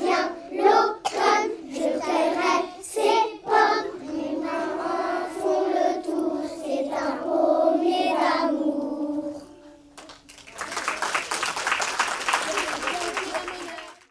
将